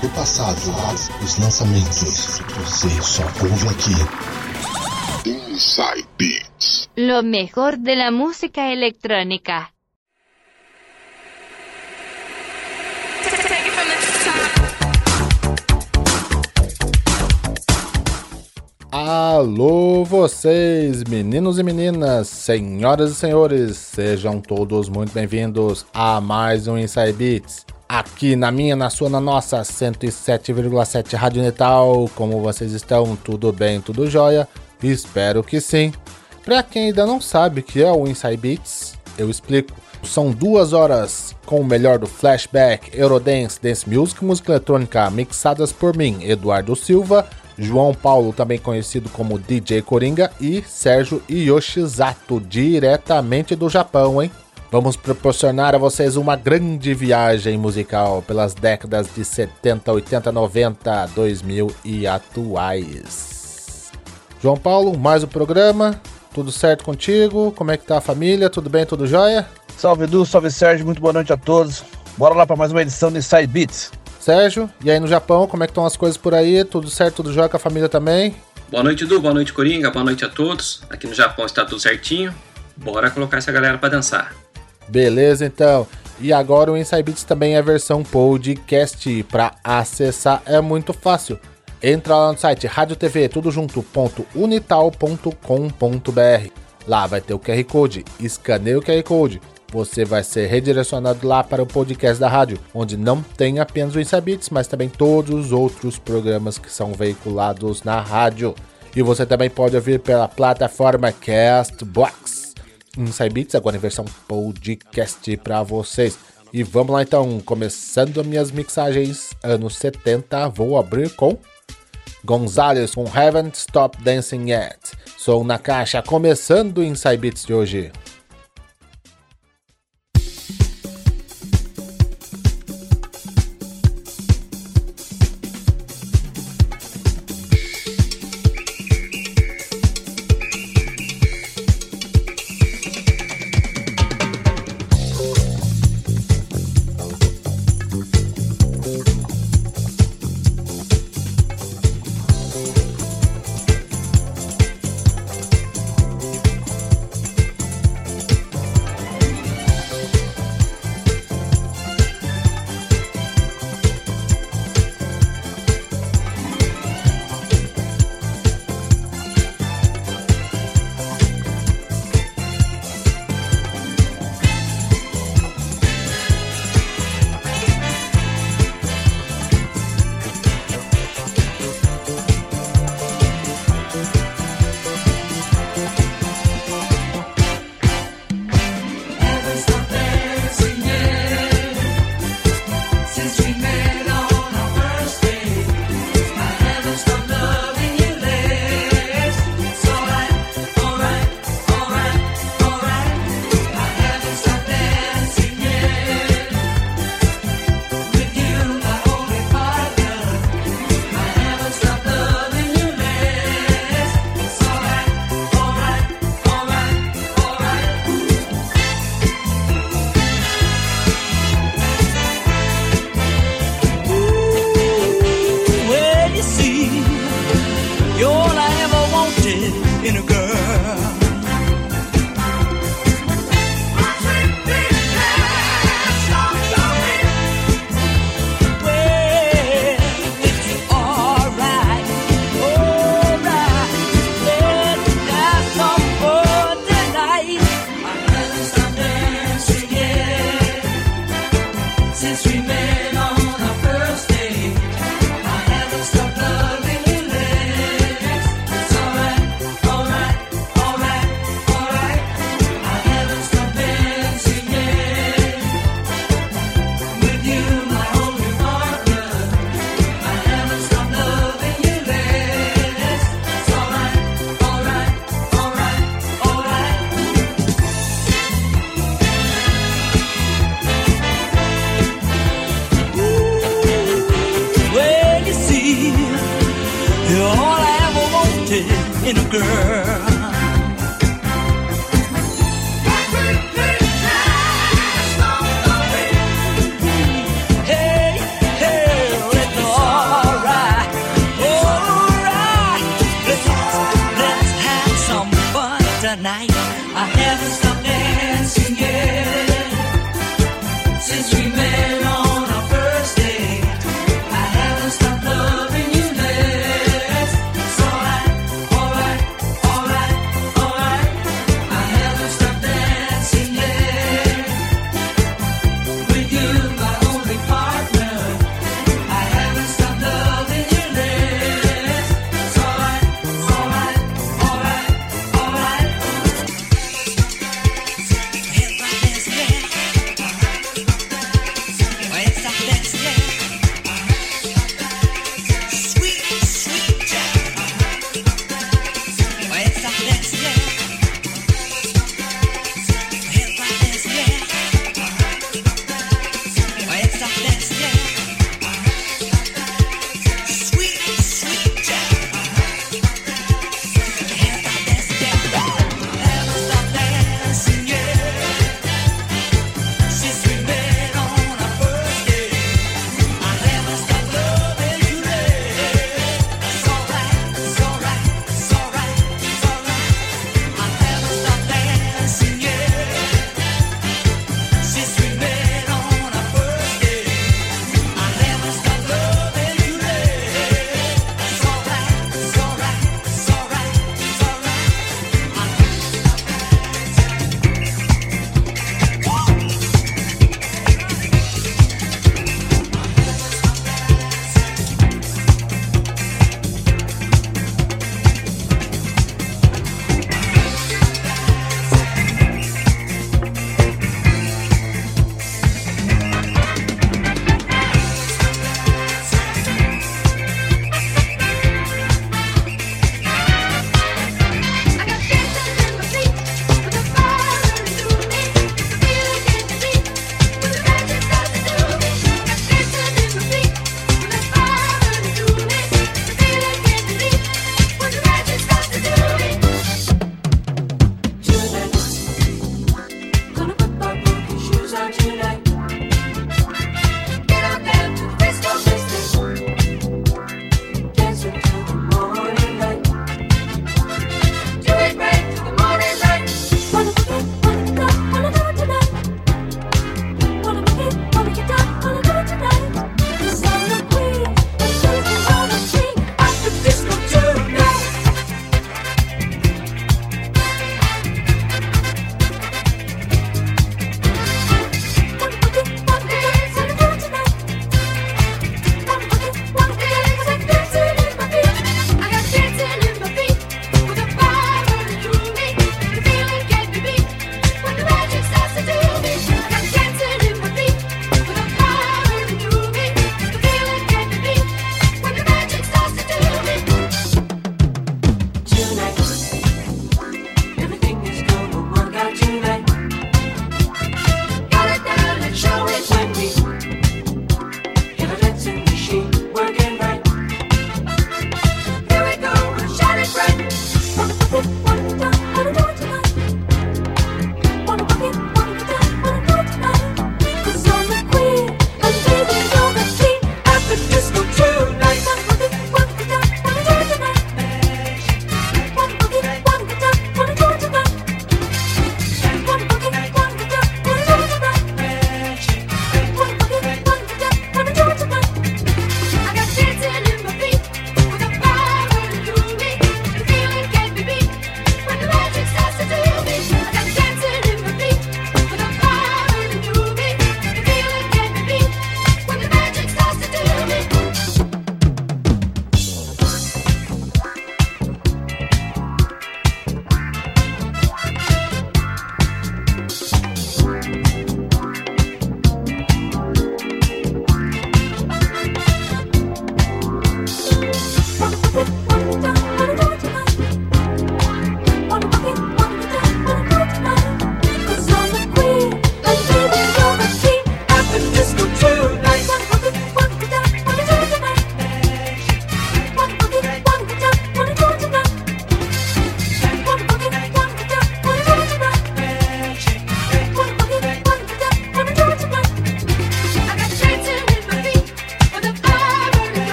do passado, os lançamentos. Você só ouve aqui. Inside Beats. Lo mejor de la música electrónica. Alô, vocês, meninos e meninas, senhoras e senhores, sejam todos muito bem-vindos a mais um Inside Beats. Aqui na minha, na sua, na nossa 107,7 Rádio Netal. Como vocês estão? Tudo bem, tudo jóia? Espero que sim. Para quem ainda não sabe o que é o Inside Beats, eu explico. São duas horas com o melhor do flashback, Eurodance, Dance Music música eletrônica mixadas por mim, Eduardo Silva João Paulo, também conhecido como DJ Coringa, e Sérgio Yoshizato, diretamente do Japão, hein? Vamos proporcionar a vocês uma grande viagem musical pelas décadas de 70, 80, 90, 2000 e atuais. João Paulo, mais um programa. Tudo certo contigo? Como é que tá a família? Tudo bem? Tudo jóia? Salve Edu, salve Sérgio, muito boa noite a todos. Bora lá para mais uma edição de Side Beats. Sérgio, e aí no Japão, como é que estão as coisas por aí? Tudo certo, tudo jóia com a família também? Boa noite, Edu. Boa noite, Coringa. Boa noite a todos. Aqui no Japão está tudo certinho. Bora colocar essa galera para dançar. Beleza, então. E agora o Inside Beats também é versão podcast. Para acessar é muito fácil. Entra lá no site Rádio TV, tudo junto, ponto, unital.com.br. Lá vai ter o QR Code. Escaneia o QR Code você vai ser redirecionado lá para o podcast da rádio, onde não tem apenas o Insabits, mas também todos os outros programas que são veiculados na rádio. E você também pode ouvir pela plataforma Castbox. Inside agora em versão podcast para vocês. E vamos lá então, começando minhas mixagens anos 70, vou abrir com Gonzalez com Haven't Stopped Dancing Yet. Sou na caixa, começando o Inside Beats de hoje. Night. I haven't stopped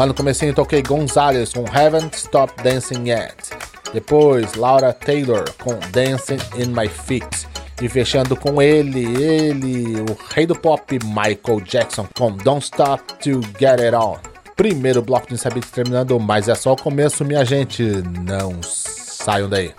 Lá no comecinho toquei Gonzalez com Haven't Stopped Dancing Yet. Depois Laura Taylor com Dancing in My Feet. E fechando com ele, ele, o rei do pop Michael Jackson com Don't Stop to Get It On. Primeiro bloco de Beats terminando, mas é só o começo, minha gente. Não saiam daí.